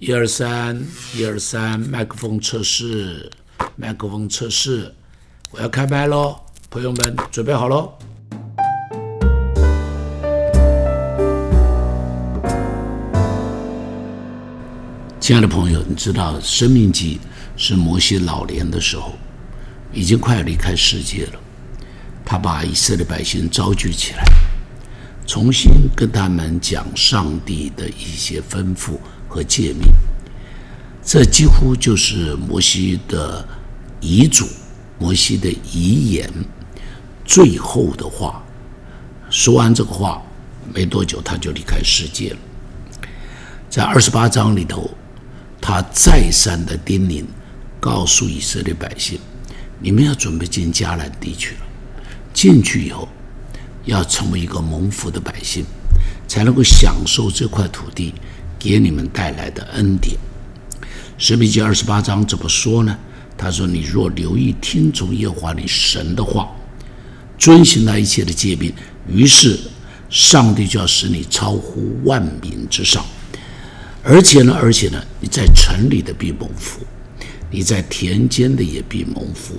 一二三，一二三，麦克风测试，麦克风测试，我要开麦喽，朋友们准备好喽。亲爱的朋友，你知道《生命记》是摩西老年的时候，已经快要离开世界了。他把以色列百姓召集起来，重新跟他们讲上帝的一些吩咐。和诫命，这几乎就是摩西的遗嘱，摩西的遗言，最后的话。说完这个话，没多久他就离开世界了。在二十八章里头，他再三的叮咛，告诉以色列百姓：你们要准备进迦南地区了。进去以后，要成为一个蒙福的百姓，才能够享受这块土地。给你们带来的恩典，《十比记》二十八章怎么说呢？他说：“你若留意听从耶和华你神的话，遵行那一切的诫命，于是上帝就要使你超乎万民之上。而且呢，而且呢，你在城里的必蒙福，你在田间的也必蒙福。”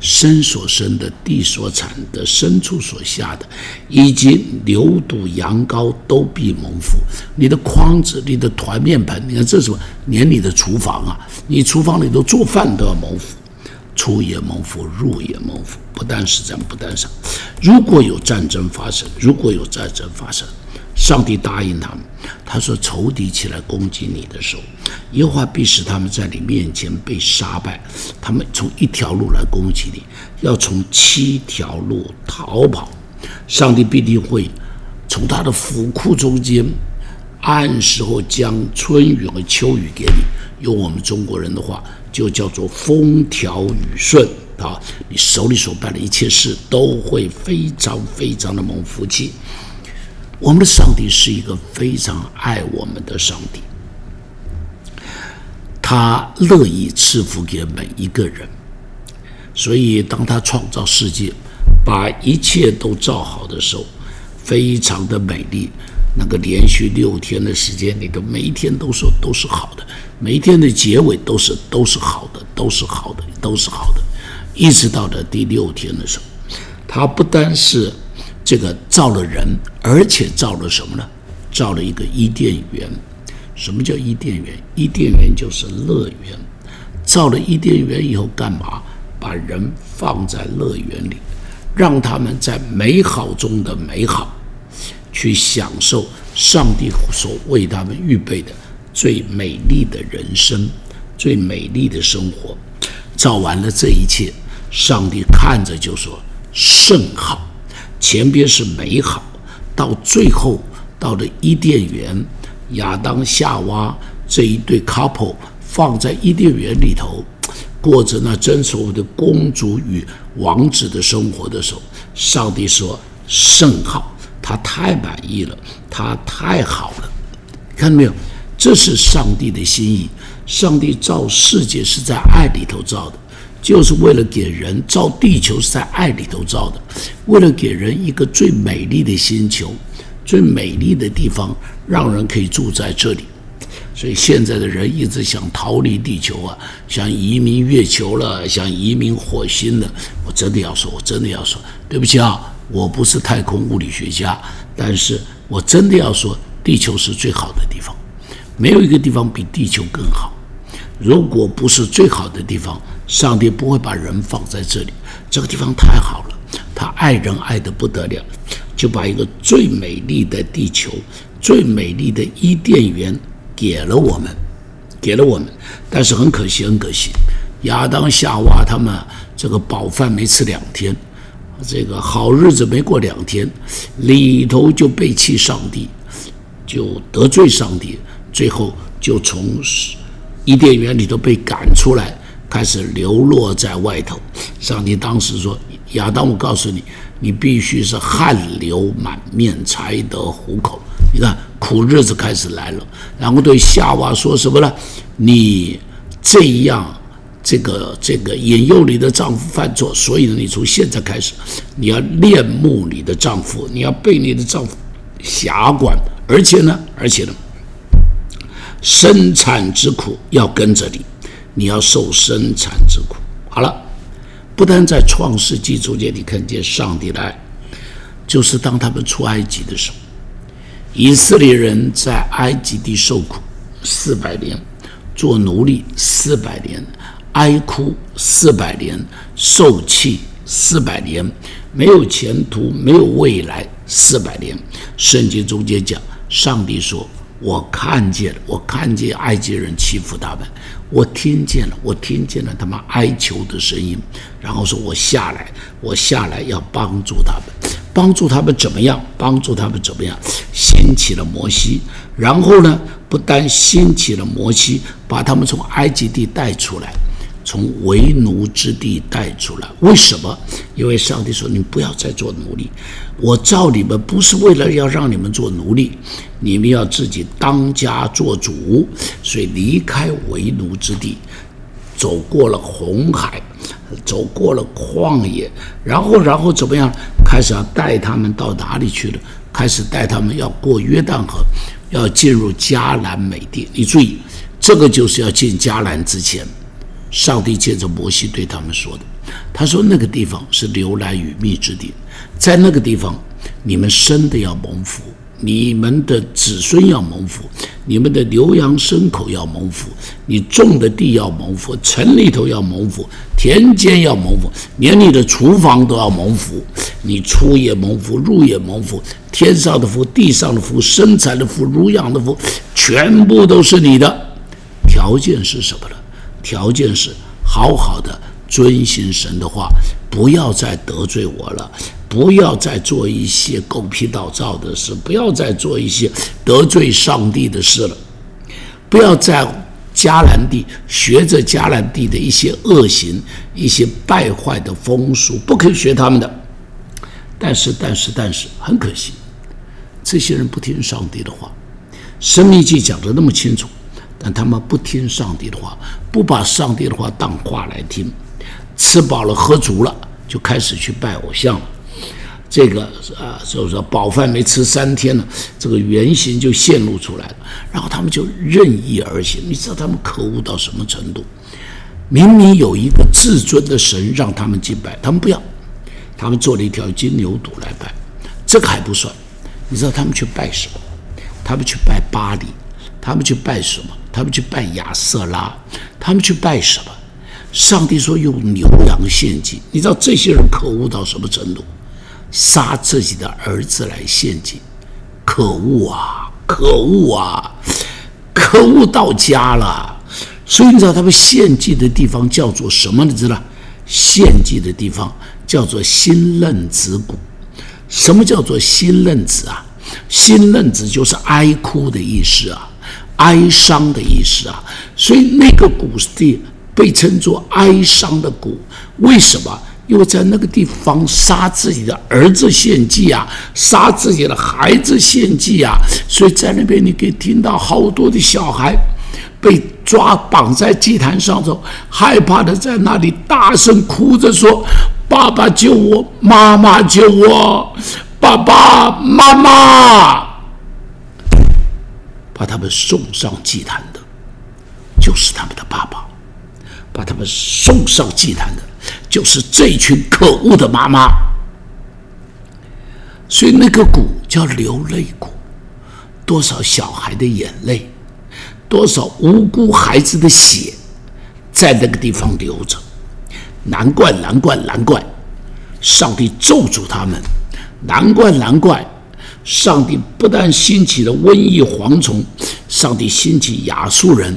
生所生的，地所产的，牲畜所下的，以及牛犊羊羔都必蒙福。你的筐子，你的团面盆，你看这是什么？连你的厨房啊，你厨房里头做饭都要蒙福，出也蒙福，入也蒙福。不但是在不但上，如果有战争发生，如果有战争发生。上帝答应他们，他说：“仇敌起来攻击你的时候，耶和华必使他们在你面前被杀败。他们从一条路来攻击你，要从七条路逃跑。上帝必定会从他的府库中间，按时候将春雨和秋雨给你。用我们中国人的话，就叫做风调雨顺啊！你手里所办的一切事，都会非常非常的蒙福气。”我们的上帝是一个非常爱我们的上帝，他乐意赐福给每一个人，所以当他创造世界，把一切都造好的时候，非常的美丽。那个连续六天的时间里头，每一天都说都是好的，每一天的结尾都是都是好的，都是好的，都是好的，一直到了第六天的时候，他不单是。这个造了人，而且造了什么呢？造了一个伊甸园。什么叫伊甸园？伊甸园就是乐园。造了伊甸园以后，干嘛？把人放在乐园里，让他们在美好中的美好，去享受上帝所为他们预备的最美丽的人生、最美丽的生活。造完了这一切，上帝看着就说：“甚好。”前边是美好，到最后到了伊甸园，亚当夏娃这一对 couple 放在伊甸园里头，过着那真所谓的公主与王子的生活的时候，上帝说甚好，他太满意了，他太好了，看到没有？这是上帝的心意。上帝造世界是在爱里头造的。就是为了给人造地球是在爱里头造的，为了给人一个最美丽的星球，最美丽的地方，让人可以住在这里。所以现在的人一直想逃离地球啊，想移民月球了，想移民火星了。我真的要说，我真的要说，对不起啊，我不是太空物理学家，但是我真的要说，地球是最好的地方，没有一个地方比地球更好。如果不是最好的地方，上帝不会把人放在这里。这个地方太好了，他爱人爱得不得了，就把一个最美丽的地球、最美丽的伊甸园给了我们，给了我们。但是很可惜，很可惜，亚当夏娃他们这个饱饭没吃两天，这个好日子没过两天，里头就背弃上帝，就得罪上帝，最后就从。伊甸园里头被赶出来，开始流落在外头。上帝当时说：“亚当，我告诉你，你必须是汗流满面才得糊口。你看，苦日子开始来了。然后对夏娃说什么呢？你这样，这个这个引诱你的丈夫犯错，所以呢，你从现在开始，你要恋慕你的丈夫，你要被你的丈夫辖管，而且呢，而且呢。”生产之苦要跟着你，你要受生产之苦。好了，不但在创世纪中间你看见上帝的爱，就是当他们出埃及的时候，以色列人在埃及地受苦四百年，做奴隶四百年，哀哭四百年，受气四百年，没有前途，没有未来四百年。圣经中间讲，上帝说。我看见了，我看见埃及人欺负他们，我听见了，我听见了他们哀求的声音，然后说：“我下来，我下来要帮助他们，帮助他们怎么样？帮助他们怎么样？掀起了摩西，然后呢，不但掀起了摩西，把他们从埃及地带出来。”从为奴之地带出来，为什么？因为上帝说：“你不要再做奴隶，我造你们不是为了要让你们做奴隶，你们要自己当家做主。所以离开为奴之地，走过了红海，走过了旷野，然后，然后怎么样？开始要带他们到哪里去了？开始带他们要过约旦河，要进入迦南美地。你注意，这个就是要进迦南之前。”上帝借着摩西对他们说的：“他说那个地方是流奶与蜜之地，在那个地方，你们生的要蒙福，你们的子孙要蒙福，你们的牛羊牲口要蒙福，你种的地要蒙福，城里头要蒙福，田间要蒙福，连你的厨房都要蒙福，你出也蒙福，入也蒙福，天上的福，地上的福，生产的福，乳养的福，全部都是你的。条件是什么呢？”条件是好好的遵行神的话，不要再得罪我了，不要再做一些狗屁倒灶的事，不要再做一些得罪上帝的事了，不要在迦南地学着迦南地的一些恶行、一些败坏的风俗，不可以学他们的。但是，但是，但是，很可惜，这些人不听上帝的话，《生命记》讲的那么清楚。但他们不听上帝的话，不把上帝的话当话来听，吃饱了喝足了，就开始去拜偶像了。这个啊，就是说饱饭没吃三天了，这个原型就显露出来了。然后他们就任意而行，你知道他们可恶到什么程度？明明有一个至尊的神让他们敬拜，他们不要，他们做了一条金牛犊来拜。这个还不算，你知道他们去拜什么？他们去拜巴黎，他们去拜什么？他们去拜亚瑟拉，他们去拜什么？上帝说用牛羊献祭。你知道这些人可恶到什么程度？杀自己的儿子来献祭，可恶啊！可恶啊！可恶到家了。所以你知道他们献祭的地方叫做什么？你知道？献祭的地方叫做新嫩子谷。什么叫做新嫩子啊？新嫩子就是哀哭的意思啊。哀伤的意思啊，所以那个谷地被称作哀伤的谷。为什么？因为在那个地方杀自己的儿子献祭啊，杀自己的孩子献祭啊，所以在那边你可以听到好多的小孩被抓绑在祭坛上头，害怕的在那里大声哭着说：“爸爸救我，妈妈救我，爸爸妈妈。”把他们送上祭坛的，就是他们的爸爸；把他们送上祭坛的，就是这群可恶的妈妈。所以那个谷叫流泪谷，多少小孩的眼泪，多少无辜孩子的血，在那个地方流着。难怪，难怪，难怪，上帝咒诅他们。难怪，难怪。上帝不但兴起了瘟疫蝗虫，上帝兴起亚述人，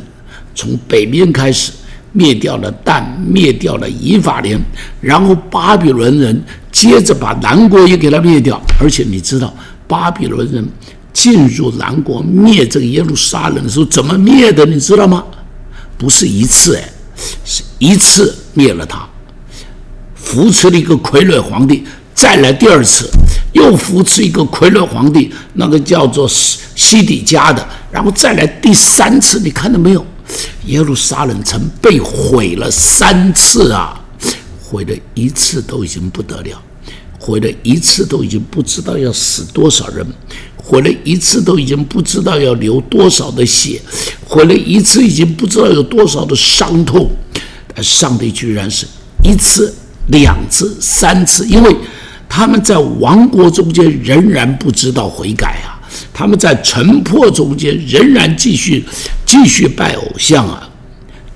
从北边开始灭掉了但，灭掉了以法莲，然后巴比伦人接着把南国也给他灭掉。而且你知道，巴比伦人进入南国灭这个耶路撒冷的时候怎么灭的？你知道吗？不是一次，哎，是一次灭了他，扶持了一个傀儡皇帝，再来第二次。又扶持一个傀儡皇帝，那个叫做西西底家的，然后再来第三次，你看到没有？耶路撒冷城被毁了三次啊！毁了一次都已经不得了，毁了一次都已经不知道要死多少人，毁了一次都已经不知道要流多少的血，毁了一次已经不知道有多少的伤痛，但上帝居然是一次、两次、三次，因为他们在亡国中间仍然不知道悔改啊，他们在城破中间仍然继续继续拜偶像啊，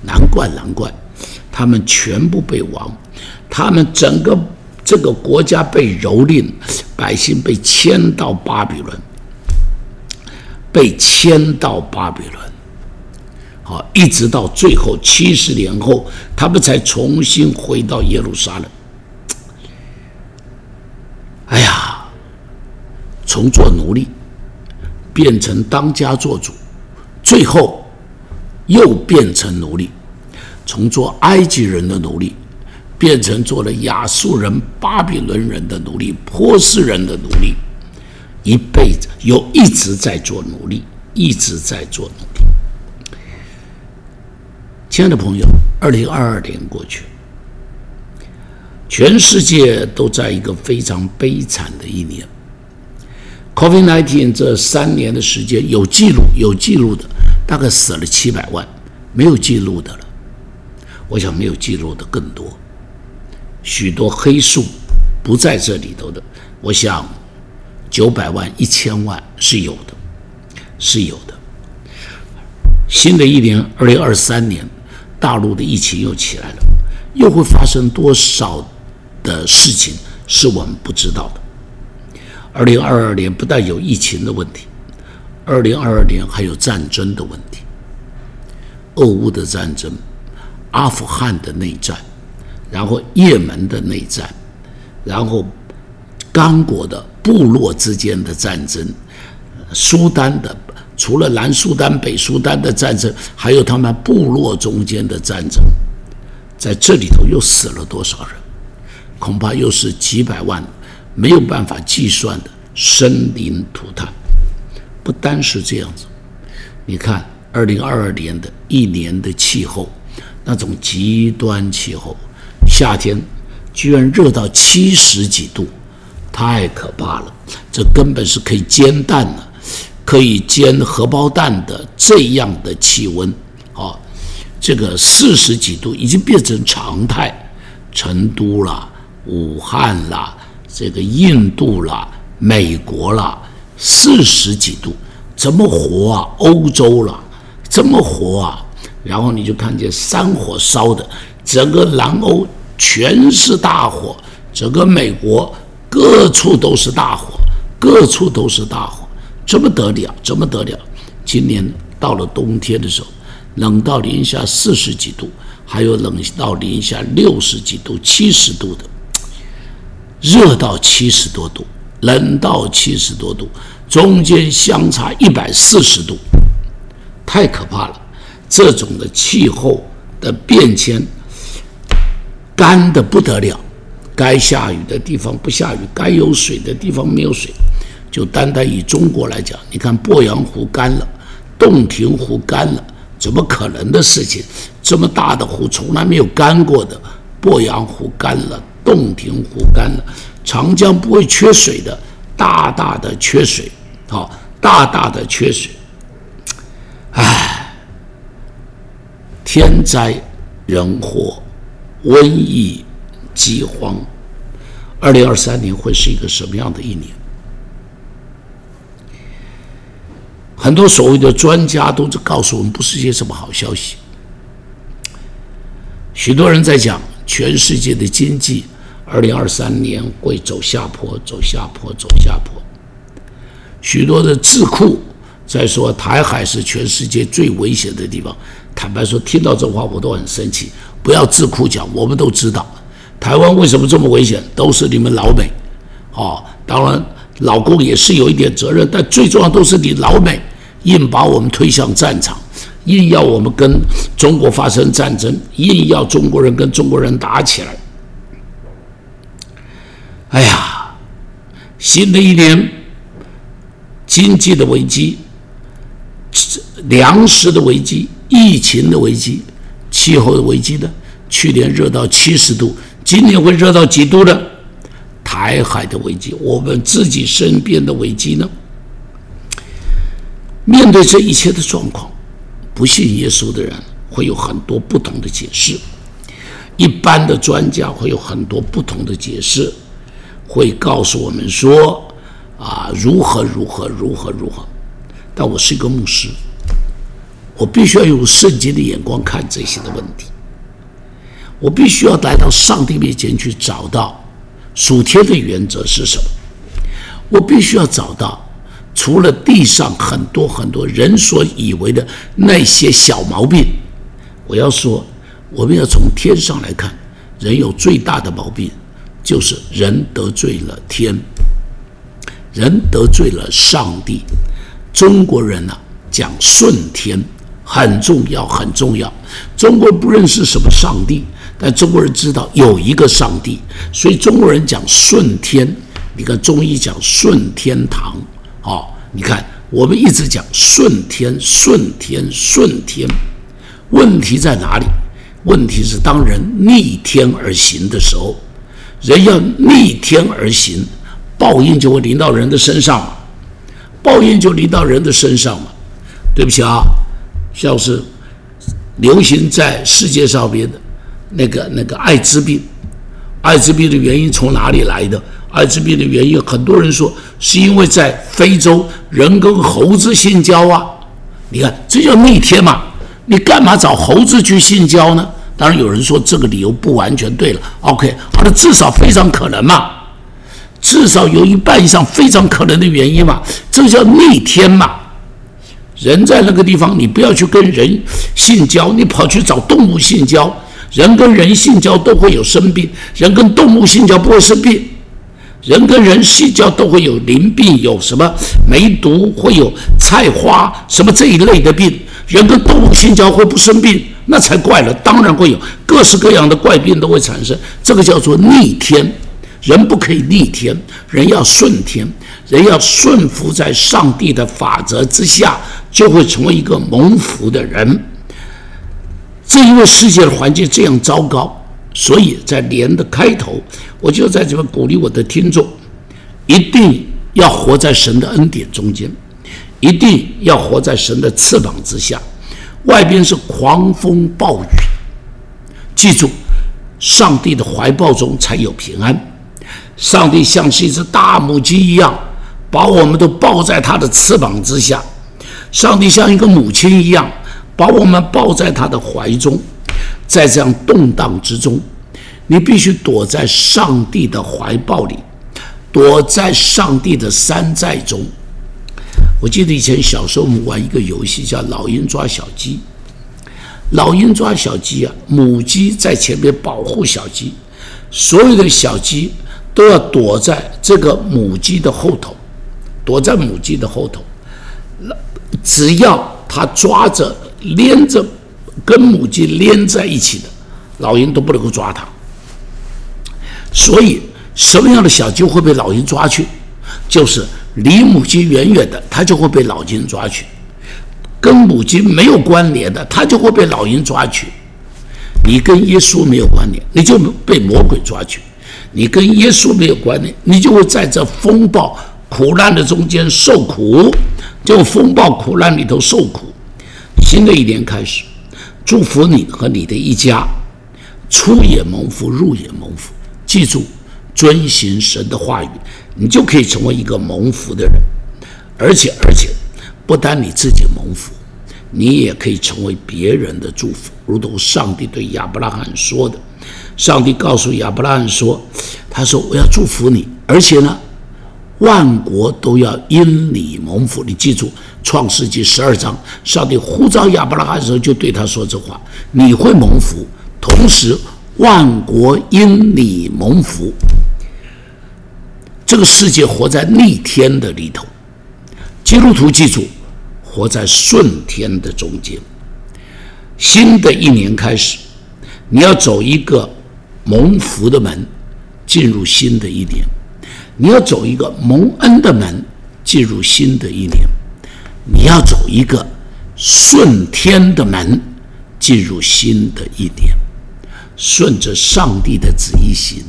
难怪难怪，他们全部被亡，他们整个。这个国家被蹂躏，百姓被迁到巴比伦，被迁到巴比伦，好，一直到最后七十年后，他们才重新回到耶路撒冷。哎呀，从做奴隶变成当家做主，最后又变成奴隶，从做埃及人的奴隶。变成做了亚述人、巴比伦人的奴隶、波斯人的奴隶，一辈子又一直在做奴隶，一直在做奴隶。亲爱的朋友，二零二二年过去，全世界都在一个非常悲惨的一年。COVID-19 这三年的时间，有记录有记录的，大概死了七百万；没有记录的了，我想没有记录的更多。许多黑数不在这里头的，我想九百万、一千万是有的，是有的。新的一年，二零二三年，大陆的疫情又起来了，又会发生多少的事情是我们不知道的。二零二二年不但有疫情的问题，二零二二年还有战争的问题，俄乌的战争，阿富汗的内战。然后，也门的内战，然后，刚果的部落之间的战争，苏丹的除了南苏丹、北苏丹的战争，还有他们部落中间的战争，在这里头又死了多少人？恐怕又是几百万，没有办法计算的生灵涂炭。不单是这样子，你看，二零二二年的一年的气候，那种极端气候。夏天居然热到七十几度，太可怕了！这根本是可以煎蛋的，可以煎荷包蛋的这样的气温啊！这个四十几度已经变成常态。成都了、武汉啦、这个印度啦、美国啦，四十几度怎么活啊？欧洲了怎么活啊？然后你就看见山火烧的整个南欧。全是大火，整个美国各处都是大火，各处都是大火，怎么得了？怎么得了？今年到了冬天的时候，冷到零下四十几度，还有冷到零下六十几度、七十度的，热到七十多度，冷到七十多度，中间相差一百四十度，太可怕了！这种的气候的变迁。干的不得了，该下雨的地方不下雨，该有水的地方没有水。就单单以中国来讲，你看鄱阳湖干了，洞庭湖干了，怎么可能的事情？这么大的湖从来没有干过的，鄱阳湖干了，洞庭湖干了，长江不会缺水的，大大的缺水，好，大大的缺水。唉，天灾人祸。瘟疫、饥荒，二零二三年会是一个什么样的一年？很多所谓的专家都在告诉我们，不是一些什么好消息。许多人在讲，全世界的经济二零二三年会走下坡，走下坡，走下坡。许多的智库在说，台海是全世界最危险的地方。坦白说，听到这话我都很生气。不要智库讲，我们都知道，台湾为什么这么危险，都是你们老美，哦，当然老公也是有一点责任，但最重要都是你老美硬把我们推向战场，硬要我们跟中国发生战争，硬要中国人跟中国人打起来。哎呀，新的一年，经济的危机，粮食的危机，疫情的危机。气候的危机呢？去年热到七十度，今年会热到几度呢？台海的危机，我们自己身边的危机呢？面对这一切的状况，不信耶稣的人会有很多不同的解释，一般的专家会有很多不同的解释，会告诉我们说啊如何如何如何如何。但我是一个牧师，我必须要用圣经的眼光看这些的问题，我必须要来到上帝面前去找到属天的原则是什么，我必须要找到。除了地上很多很多人所以为的那些小毛病，我要说，我们要从天上来看，人有最大的毛病，就是人得罪了天，人得罪了上帝。中国人呢讲顺天很重要很重要，中国不认识什么上帝，但中国人知道有一个上帝，所以中国人讲顺天。你看中医讲顺天堂。哦，你看，我们一直讲顺天、顺天、顺天，问题在哪里？问题是当人逆天而行的时候，人要逆天而行，报应就会临到人的身上嘛，报应就临到人的身上嘛。对不起啊，像是流行在世界上边的那个那个艾滋病，艾滋病的原因从哪里来的？艾滋病的原因，很多人说是因为在非洲人跟猴子性交啊，你看这叫逆天嘛？你干嘛找猴子去性交呢？当然有人说这个理由不完全对了。OK，好的，至少非常可能嘛，至少有一半以上非常可能的原因嘛，这叫逆天嘛。人在那个地方，你不要去跟人性交，你跑去找动物性交，人跟人性交都会有生病，人跟动物性交不会生病。人跟人性交都会有淋病，有什么梅毒，会有菜花什么这一类的病。人跟动物性交会不生病，那才怪了。当然会有各式各样的怪病都会产生，这个叫做逆天。人不可以逆天，人要顺天，人要顺服在上帝的法则之下，就会成为一个蒙福的人。正因为世界的环境这样糟糕。所以在年的开头，我就在这边鼓励我的听众，一定要活在神的恩典中间，一定要活在神的翅膀之下。外边是狂风暴雨，记住，上帝的怀抱中才有平安。上帝像是一只大母鸡一样，把我们都抱在他的翅膀之下。上帝像一个母亲一样，把我们抱在他的怀中。在这样动荡之中，你必须躲在上帝的怀抱里，躲在上帝的山寨中。我记得以前小时候我们玩一个游戏，叫“老鹰抓小鸡”。老鹰抓小鸡啊，母鸡在前面保护小鸡，所有的小鸡都要躲在这个母鸡的后头，躲在母鸡的后头。只要它抓着、连着。跟母鸡连在一起的老鹰都不能够抓它，所以什么样的小鸡会被老鹰抓去？就是离母鸡远远的，它就会被老鹰抓去；跟母鸡没有关联的，它就会被老鹰抓去。你跟耶稣没有关联，你就被魔鬼抓去；你跟耶稣没有关联，你就会在这风暴苦难的中间受苦，就风暴苦难里头受苦。新的一年开始。祝福你和你的一家，出也蒙福，入也蒙福。记住，遵行神的话语，你就可以成为一个蒙福的人。而且，而且，不单你自己蒙福，你也可以成为别人的祝福。如同上帝对亚伯拉罕说的，上帝告诉亚伯拉罕说：“他说我要祝福你，而且呢。”万国都要因你蒙福，你记住，《创世纪》十二章，上帝呼召亚伯拉罕的时候，就对他说这话：你会蒙福，同时万国因你蒙福。这个世界活在逆天的里头，基督徒记住，活在顺天的中间。新的一年开始，你要走一个蒙福的门，进入新的一年。你要走一个蒙恩的门，进入新的一年；你要走一个顺天的门，进入新的一年。顺着上帝的旨意行，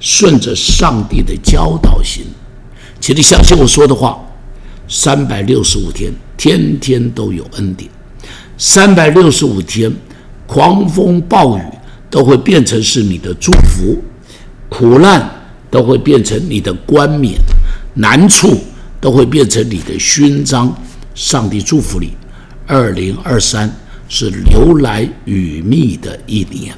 顺着上帝的教导行。请你相信我说的话，三百六十五天，天天都有恩典。三百六十五天，狂风暴雨都会变成是你的祝福，苦难都会变成你的冠冕，难处都会变成你的勋章。上帝祝福你，二零二三是流来雨密的一年。